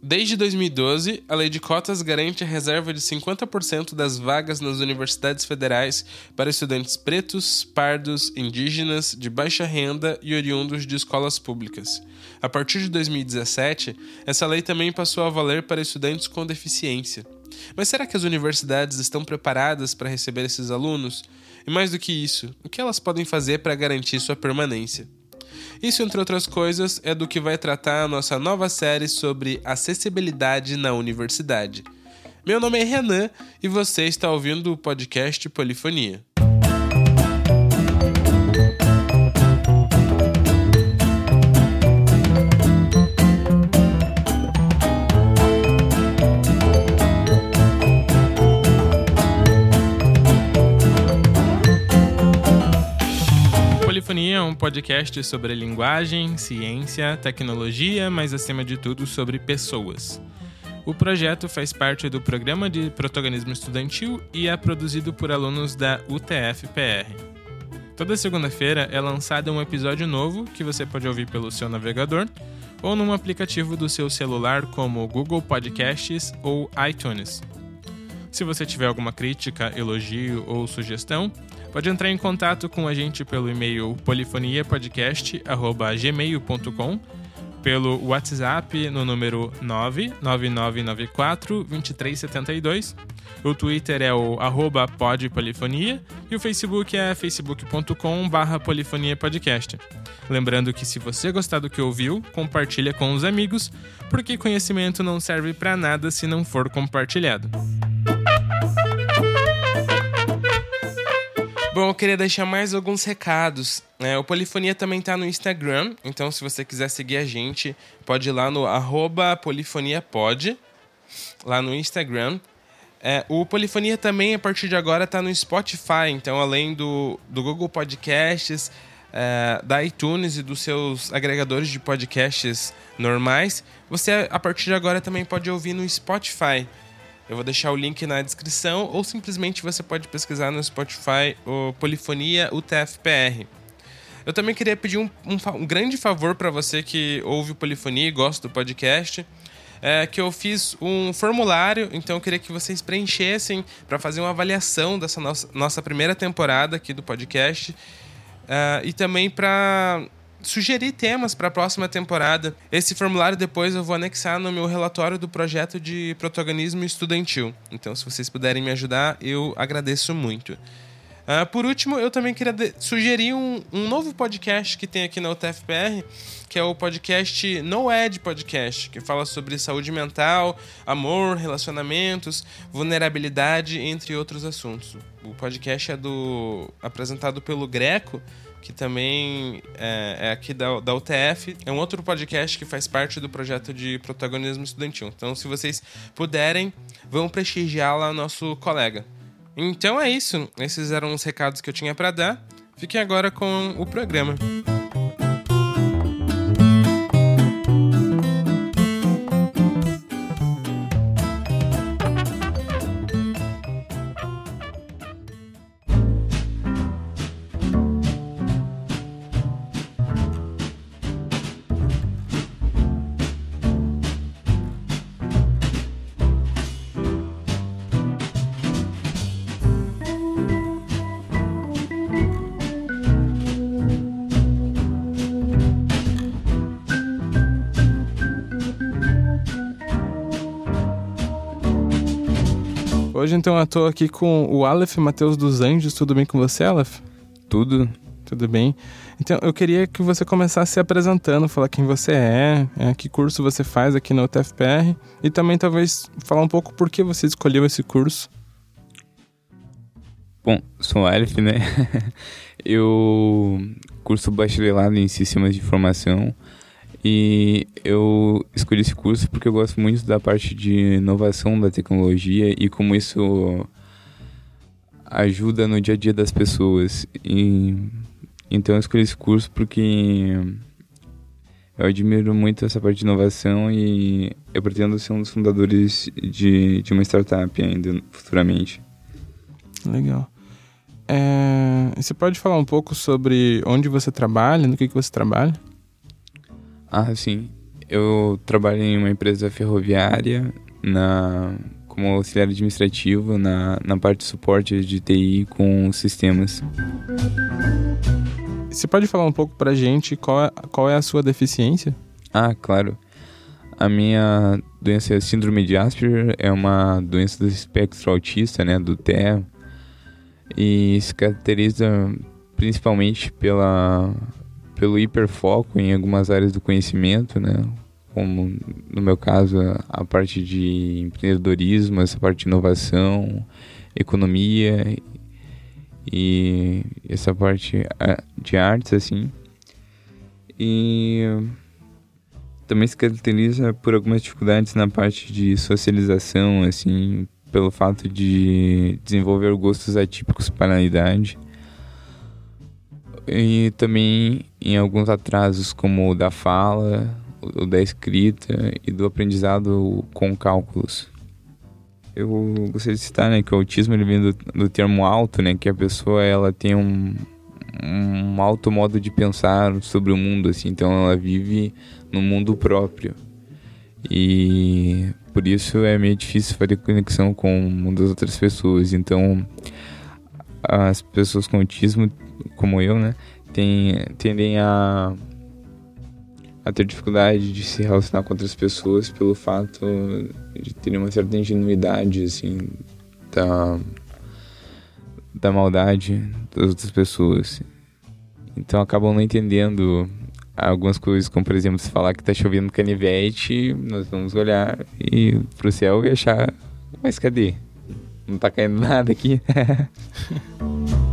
Desde 2012, a lei de cotas garante a reserva de 50% das vagas nas universidades federais para estudantes pretos, pardos, indígenas, de baixa renda e oriundos de escolas públicas. A partir de 2017, essa lei também passou a valer para estudantes com deficiência. Mas será que as universidades estão preparadas para receber esses alunos? E mais do que isso, o que elas podem fazer para garantir sua permanência? Isso, entre outras coisas, é do que vai tratar a nossa nova série sobre acessibilidade na universidade. Meu nome é Renan e você está ouvindo o podcast Polifonia. Podcast sobre linguagem, ciência, tecnologia, mas acima de tudo sobre pessoas. O projeto faz parte do programa de protagonismo estudantil e é produzido por alunos da UTF-PR. Toda segunda-feira é lançado um episódio novo que você pode ouvir pelo seu navegador ou num aplicativo do seu celular como Google Podcasts ou iTunes. Se você tiver alguma crítica, elogio ou sugestão, pode entrar em contato com a gente pelo e-mail polifoniapodcast.gmail.com, pelo WhatsApp no número 99994 2372. O Twitter é o arroba podpolifonia e o Facebook é facebook.com barra polifoniapodcast. Lembrando que se você gostar do que ouviu, compartilha com os amigos, porque conhecimento não serve para nada se não for compartilhado. Bom, eu queria deixar mais alguns recados. É, o Polifonia também está no Instagram, então se você quiser seguir a gente, pode ir lá no polifoniapod, lá no Instagram. É, o Polifonia também, a partir de agora, está no Spotify, então além do, do Google Podcasts, é, da iTunes e dos seus agregadores de podcasts normais, você a partir de agora também pode ouvir no Spotify. Eu vou deixar o link na descrição ou simplesmente você pode pesquisar no Spotify o Polifonia UTFPR. Eu também queria pedir um, um, um grande favor para você que ouve o Polifonia e gosta do podcast. É, que eu fiz um formulário, então eu queria que vocês preenchessem para fazer uma avaliação dessa nossa, nossa primeira temporada aqui do podcast. Uh, e também para sugerir temas para a próxima temporada. Esse formulário depois eu vou anexar no meu relatório do projeto de protagonismo estudantil. Então, se vocês puderem me ajudar, eu agradeço muito. Uh, por último, eu também queria sugerir um, um, novo podcast que tem aqui na UTFPR, que é o podcast No Ed Podcast, que fala sobre saúde mental, amor, relacionamentos, vulnerabilidade, entre outros assuntos. O podcast é do apresentado pelo Greco, que também é, é, aqui da, da UTF. É um outro podcast que faz parte do projeto de protagonismo estudantil. Então, se vocês puderem, vão prestigiar lá nosso colega. Então é isso. Esses eram os recados que eu tinha para dar. Fiquem agora com o programa. Hoje, então, eu tô aqui com o Aleph Matheus dos Anjos. Tudo bem com você, Aleph? Tudo. Tudo bem. Então, eu queria que você começasse se apresentando, falar quem você é, é, que curso você faz aqui na UTFPR e também talvez falar um pouco por que você escolheu esse curso. Bom, sou o Aleph, né? eu curso bacharelado em sistemas de informação e eu escolhi esse curso porque eu gosto muito da parte de inovação da tecnologia e como isso ajuda no dia a dia das pessoas. E, então eu escolhi esse curso porque eu admiro muito essa parte de inovação e eu pretendo ser um dos fundadores de, de uma startup ainda futuramente. Legal. É, você pode falar um pouco sobre onde você trabalha, no que, que você trabalha? Ah, sim. eu trabalho em uma empresa ferroviária na como auxiliar administrativo na, na parte de suporte de TI com sistemas. Você pode falar um pouco pra gente qual é, qual é a sua deficiência? Ah, claro. A minha doença é síndrome de Asperger, é uma doença do espectro autista, né, do TEA, e se caracteriza principalmente pela pelo hiperfoco em algumas áreas do conhecimento, né, como no meu caso a parte de empreendedorismo, essa parte de inovação, economia e essa parte de artes assim. E também se caracteriza por algumas dificuldades na parte de socialização, assim, pelo fato de desenvolver gostos atípicos para a idade. E também em alguns atrasos, como o da fala, o da escrita e do aprendizado com cálculos. Eu gostaria de citar né, que o autismo ele vem do, do termo alto, né, que a pessoa ela tem um, um alto modo de pensar sobre o mundo, assim, então ela vive no mundo próprio. E por isso é meio difícil fazer conexão com o mundo das outras pessoas. Então, as pessoas com autismo, como eu, né, tem, tendem a, a ter dificuldade de se relacionar com outras pessoas pelo fato de terem uma certa ingenuidade, assim, da, da maldade das outras pessoas. Então acabam não entendendo algumas coisas, como por exemplo, se falar que tá chovendo canivete, nós vamos olhar e pro céu e achar, mas cadê? Não tá caindo nada aqui.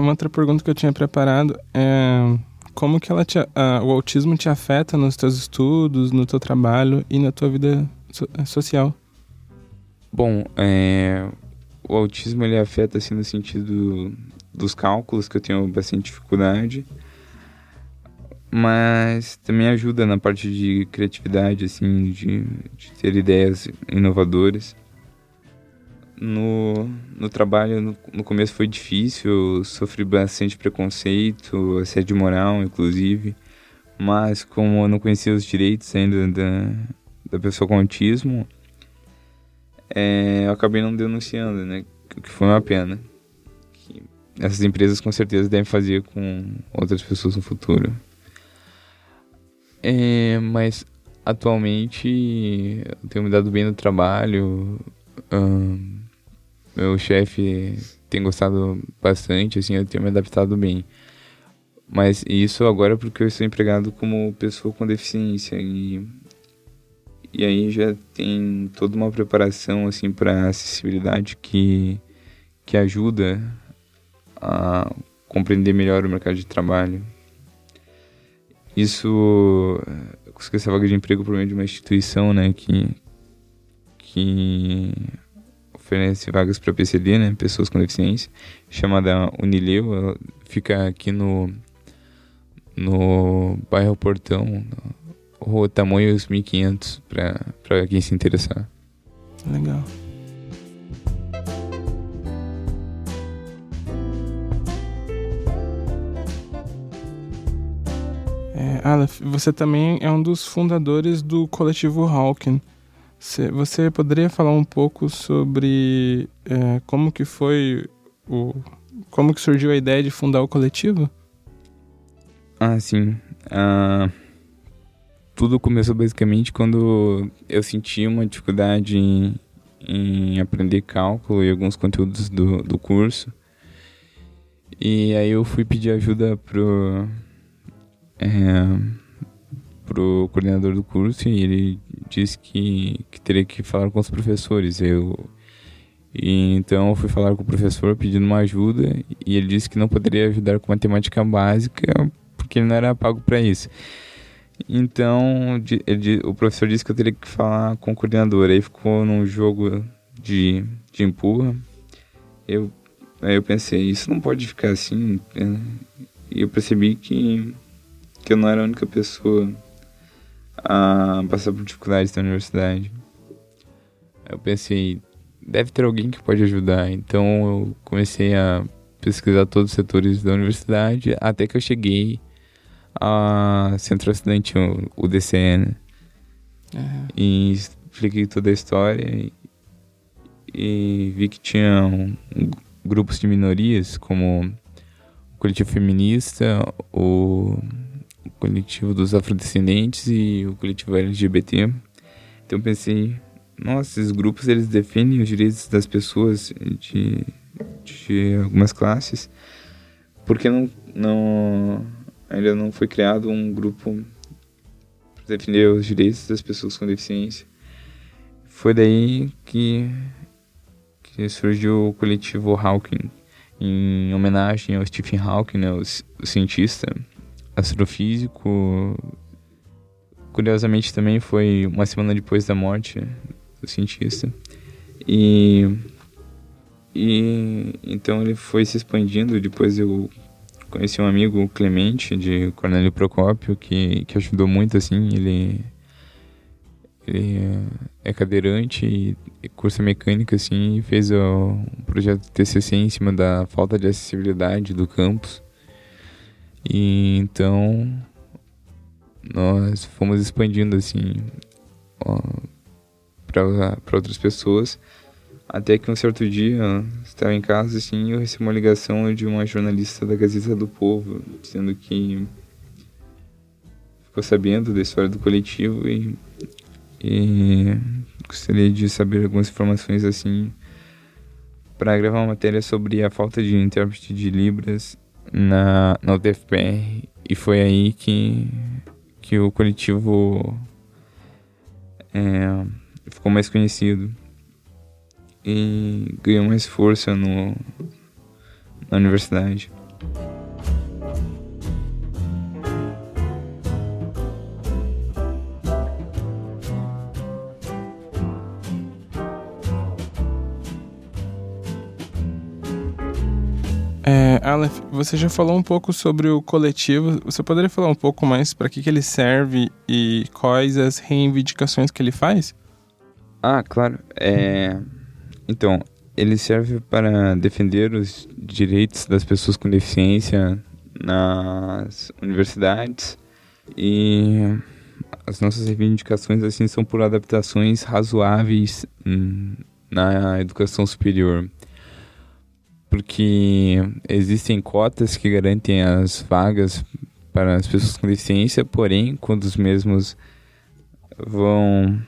Uma outra pergunta que eu tinha preparado é como que ela te, o autismo te afeta nos teus estudos, no teu trabalho e na tua vida so social? Bom, é, o autismo ele afeta assim no sentido dos cálculos que eu tenho bastante dificuldade mas também ajuda na parte de criatividade, assim, de, de ter ideias inovadoras. No, no trabalho, no, no começo foi difícil, sofri bastante preconceito, assédio moral, inclusive. Mas como eu não conhecia os direitos ainda da, da pessoa com autismo, é, eu acabei não denunciando, né? O que foi uma pena. Que essas empresas com certeza devem fazer com outras pessoas no futuro. É, mas atualmente eu tenho me dado bem no trabalho. Meu chefe tem gostado bastante, assim, eu tenho me adaptado bem. Mas isso agora porque eu estou empregado como pessoa com deficiência e e aí já tem toda uma preparação assim para acessibilidade que que ajuda a compreender melhor o mercado de trabalho. Isso, eu consegui essa vaga de emprego por meio de uma instituição, né, que, que oferece vagas para PCD, né, pessoas com deficiência, chamada Unileu, ela fica aqui no, no bairro Portão, Rua Tamanhos 1500, para quem se interessar. Legal. É, Aleph, você também é um dos fundadores do coletivo Hawking. Você poderia falar um pouco sobre é, como que foi o como que surgiu a ideia de fundar o coletivo? Ah, sim. Uh, tudo começou basicamente quando eu senti uma dificuldade em, em aprender cálculo e alguns conteúdos do, do curso. E aí eu fui pedir ajuda pro é, pro coordenador do curso e ele disse que, que teria que falar com os professores. Eu e então eu fui falar com o professor pedindo uma ajuda e ele disse que não poderia ajudar com matemática básica porque ele não era pago para isso. Então ele, o professor disse que eu teria que falar com o coordenador. Aí ficou num jogo de, de empurra. Eu, aí eu pensei, isso não pode ficar assim. Né? E eu percebi que que eu não era a única pessoa a passar por dificuldades na universidade. Eu pensei, deve ter alguém que pode ajudar. Então eu comecei a pesquisar todos os setores da universidade até que eu cheguei a Centro Estudantil, o DCN. Uhum. E expliquei toda a história e, e vi que tinha um, um, grupos de minorias, como o coletivo feminista, o, o coletivo dos afrodescendentes e o coletivo LGBT. Então pensei, nossa, esses grupos eles defendem os direitos das pessoas de, de algumas classes, porque não, não ainda não foi criado um grupo para defender os direitos das pessoas com deficiência. Foi daí que, que surgiu o coletivo Hawking, em homenagem ao Stephen Hawking, né, o, o cientista astrofísico. Curiosamente também foi uma semana depois da morte do cientista. E, e então ele foi se expandindo. Depois eu conheci um amigo, Clemente, de Cornélio Procópio, que, que ajudou muito, assim, ele, ele é cadeirante e cursa mecânica, assim, e fez o, um projeto TCC em cima da falta de acessibilidade do campus. E então nós fomos expandindo, assim, para outras pessoas. Até que um certo dia, estava em casa assim, eu recebi uma ligação de uma jornalista da Gazeta do Povo, dizendo que ficou sabendo da história do coletivo e, e gostaria de saber algumas informações assim para gravar uma matéria sobre a falta de intérprete de Libras na, na UTFPR. E foi aí que, que o coletivo é, ficou mais conhecido e ganhou mais força no, na universidade. Aleph, você já falou um pouco sobre o coletivo. Você poderia falar um pouco mais para que, que ele serve e quais as reivindicações que ele faz? Ah, claro. É... Então, ele serve para defender os direitos das pessoas com deficiência nas universidades e as nossas reivindicações assim são por adaptações razoáveis hum, na educação superior. Porque existem cotas que garantem as vagas para as pessoas com deficiência, porém, quando os mesmos vão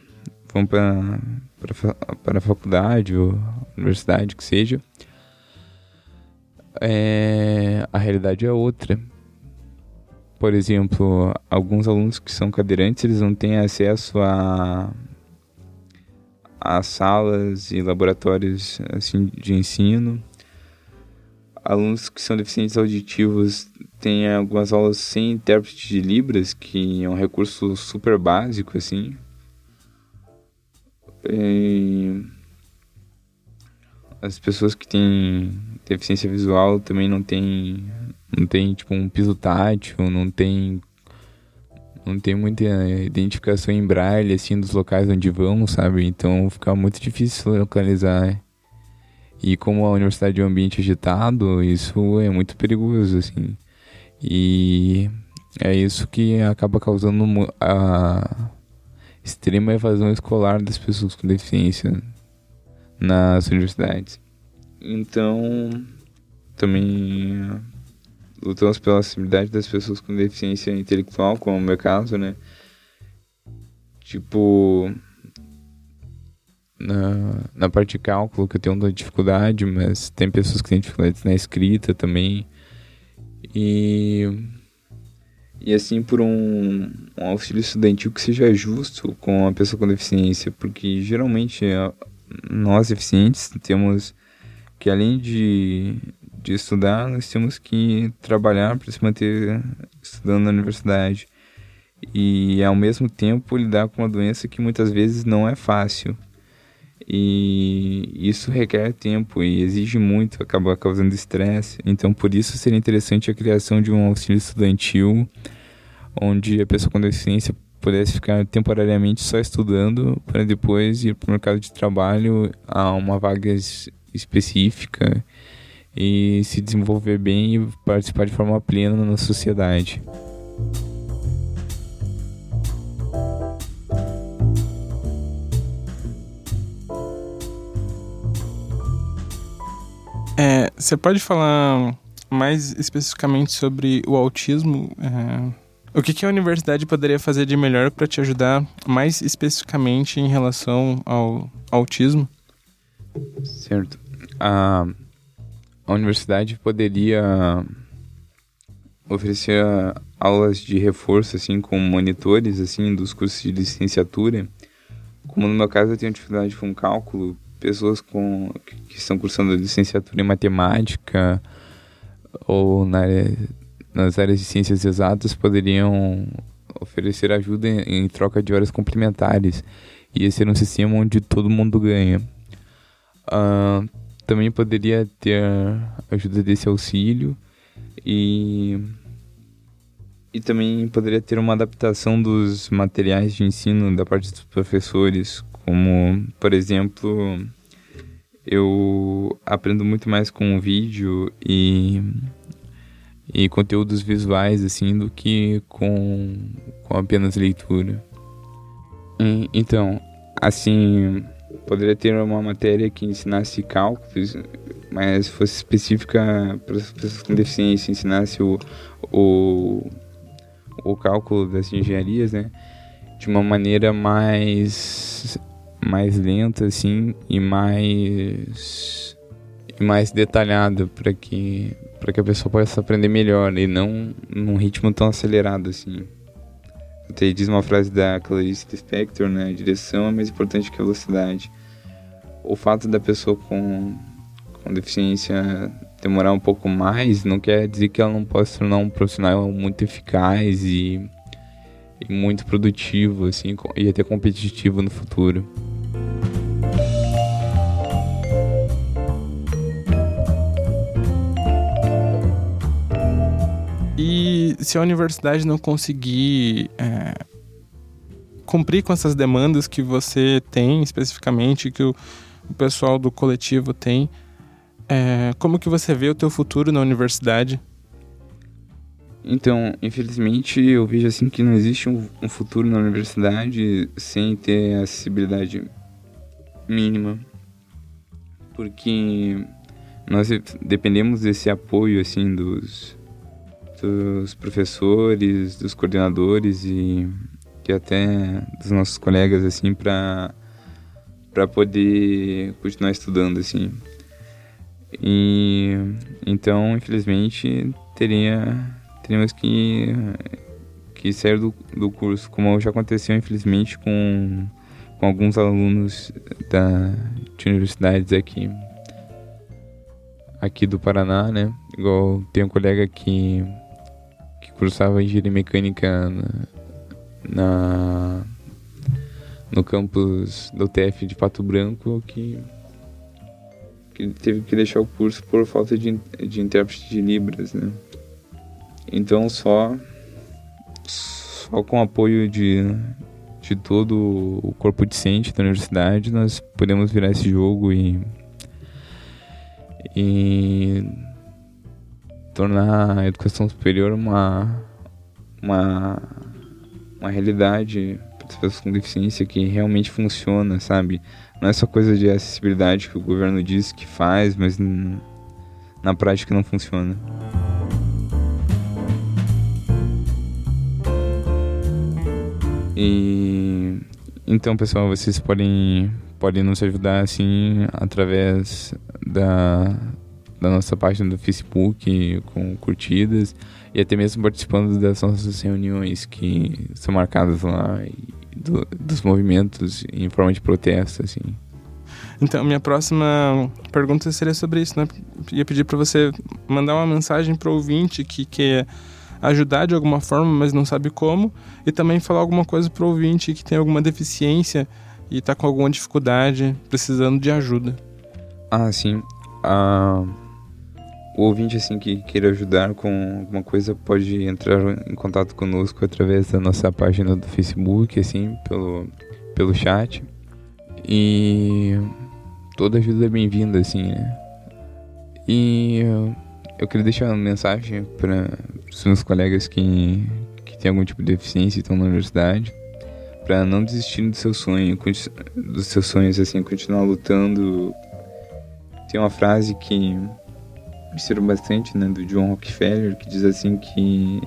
vão para a faculdade ou universidade, que seja, é, a realidade é outra. Por exemplo, alguns alunos que são cadeirantes, eles não têm acesso a, a salas e laboratórios assim, de ensino. Alunos que são deficientes auditivos têm algumas aulas sem intérprete de Libras, que é um recurso super básico, assim, é, as pessoas que têm deficiência visual também não tem não tem tipo um piso tátil, não tem não tem muita identificação em braille assim dos locais onde vão, sabe? Então fica muito difícil localizar. E como a universidade é um ambiente agitado, isso é muito perigoso assim. E é isso que acaba causando a extrema evasão escolar das pessoas com deficiência nas universidades. Então, também lutamos pela acessibilidade das pessoas com deficiência intelectual, como é o meu caso, né? Tipo, na, na parte de cálculo que eu tenho uma dificuldade, mas tem pessoas que têm dificuldades na escrita também. E e assim por um, um, auxílio estudantil que seja justo com a pessoa com deficiência, porque geralmente nós deficientes temos que além de, de estudar, nós temos que trabalhar para se manter estudando na universidade e ao mesmo tempo lidar com uma doença que muitas vezes não é fácil. E isso requer tempo e exige muito, acaba causando estresse. Então, por isso seria interessante a criação de um auxílio estudantil onde a pessoa com deficiência pudesse ficar temporariamente só estudando para depois ir para o mercado de trabalho a uma vaga específica e se desenvolver bem e participar de forma plena na sociedade. Você pode falar mais especificamente sobre o autismo? É, o que, que, a universidade poderia fazer de melhor para te ajudar mais especificamente em relação ao autismo? Certo. A, a universidade poderia oferecer aulas de reforço, assim, com monitores, assim, dos cursos de licenciatura. Como no meu caso eu tenho dificuldade com cálculo, pessoas com, que estão cursando licenciatura em matemática ou na área, nas áreas de ciências exatas poderiam oferecer ajuda em, em troca de horas complementares. E esse era um sistema onde todo mundo ganha. Uh, também poderia ter ajuda desse auxílio e e também poderia ter uma adaptação dos materiais de ensino da parte dos professores, como, por exemplo, eu aprendo muito mais com vídeo e, e conteúdos visuais, assim, do que com, com apenas leitura. E, então, assim, poderia ter uma matéria que ensinasse cálculos, mas fosse específica para as pessoas com deficiência, ensinasse o, o o cálculo das engenharias, né? De uma maneira mais mais lenta assim e mais e mais detalhada para que para que a pessoa possa aprender melhor e não num ritmo tão acelerado assim. Até diz uma frase da Clarice Lispector, né? Direção é mais importante que a velocidade. O fato da pessoa com, com deficiência demorar um pouco mais, não quer dizer que ela não possa se tornar um profissional muito eficaz e, e muito produtivo, assim, e até competitivo no futuro. Se a universidade não conseguir é, cumprir com essas demandas que você tem especificamente, que o, o pessoal do coletivo tem, é, como que você vê o teu futuro na universidade? Então, infelizmente, eu vejo assim que não existe um, um futuro na universidade sem ter acessibilidade mínima, porque nós dependemos desse apoio assim dos, dos professores, dos coordenadores e, e até dos nossos colegas assim para para poder continuar estudando assim. E então, infelizmente, teria teríamos que que sair do, do curso, como já aconteceu infelizmente com com alguns alunos da de universidades aqui aqui do Paraná, né? Igual tem um colega que cursava engenharia mecânica na, na no campus do TF de Pato Branco que que teve que deixar o curso por falta de, de intérprete de Libras, né? Então só, só com o apoio de, de todo o corpo docente da universidade nós podemos virar esse jogo e, e tornar a educação superior uma, uma, uma realidade para as pessoas com deficiência que realmente funciona, sabe? não é só coisa de acessibilidade que o governo diz que faz, mas na prática não funciona. E então, pessoal, vocês podem podem nos ajudar assim através da da nossa página do Facebook com curtidas e até mesmo participando das nossas reuniões que são marcadas lá do, dos movimentos em forma de protesto, assim. Então, minha próxima pergunta seria sobre isso, né? Ia pedir para você mandar uma mensagem para o ouvinte que quer ajudar de alguma forma, mas não sabe como, e também falar alguma coisa para o ouvinte que tem alguma deficiência e está com alguma dificuldade, precisando de ajuda. Ah, sim. Ah, o ouvinte assim que queira ajudar com alguma coisa pode entrar em contato conosco através da nossa página do Facebook, assim, pelo, pelo chat. E toda ajuda é bem-vinda, assim, né? E eu, queria deixar uma mensagem para os meus colegas que, têm algum tipo de deficiência e estão na universidade, para não desistir do seu sonho, dos seus sonhos, assim, continuar lutando. Tem uma frase que sirva bastante, né, do John Rockefeller, que diz assim que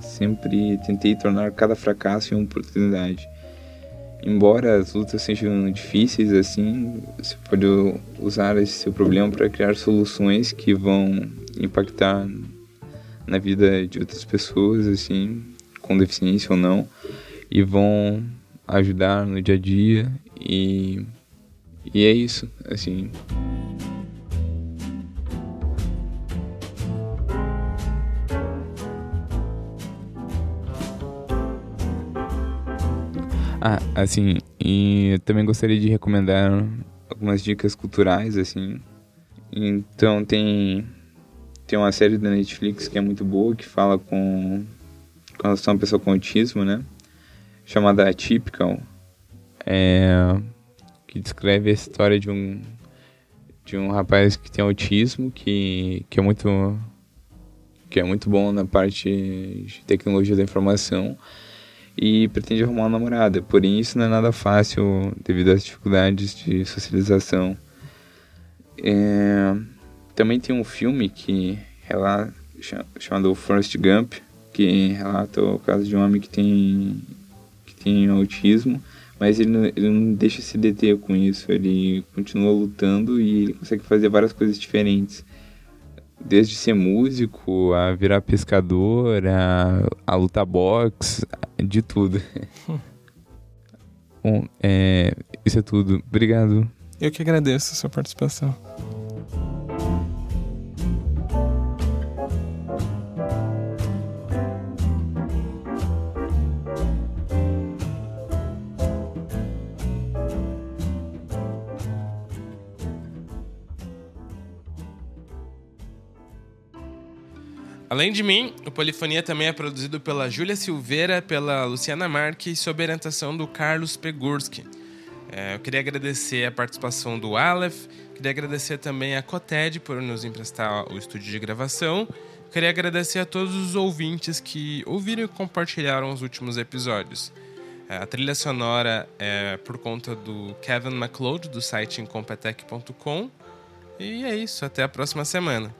sempre tentei tornar cada fracasso uma oportunidade. Embora as lutas sejam difíceis, assim, você pode usar esse seu problema para criar soluções que vão impactar na vida de outras pessoas, assim, com deficiência ou não, e vão ajudar no dia a dia e e é isso, assim. Ah, assim, e também gostaria de recomendar algumas dicas culturais, assim. Então tem tem uma série da Netflix que é muito boa, que fala com, com relação a uma pessoa com autismo, né? Chamada Atypical. É, que descreve a história de um de um rapaz que tem autismo, que, que é muito que é muito bom na parte de tecnologia da informação e pretende arrumar uma namorada. Porém, isso não é nada fácil devido às dificuldades de socialização. É... Também tem um filme que relata, chamado Forrest Gump, que relata o caso de um homem que tem, que tem autismo, mas ele não, ele não deixa se deter com isso, ele continua lutando e ele consegue fazer várias coisas diferentes desde ser músico, a virar pescador, a, a lutar boxe, de tudo. Bom, é, isso é tudo. Obrigado. Eu que agradeço a sua participação. Além de mim, o Polifonia também é produzido pela Júlia Silveira, pela Luciana Marques, sob orientação do Carlos Pegurski. É, eu queria agradecer a participação do Aleph, queria agradecer também a Coted por nos emprestar o estúdio de gravação. Queria agradecer a todos os ouvintes que ouviram e compartilharam os últimos episódios. É, a trilha sonora é por conta do Kevin MacLeod, do site incompetech.com. E é isso, até a próxima semana.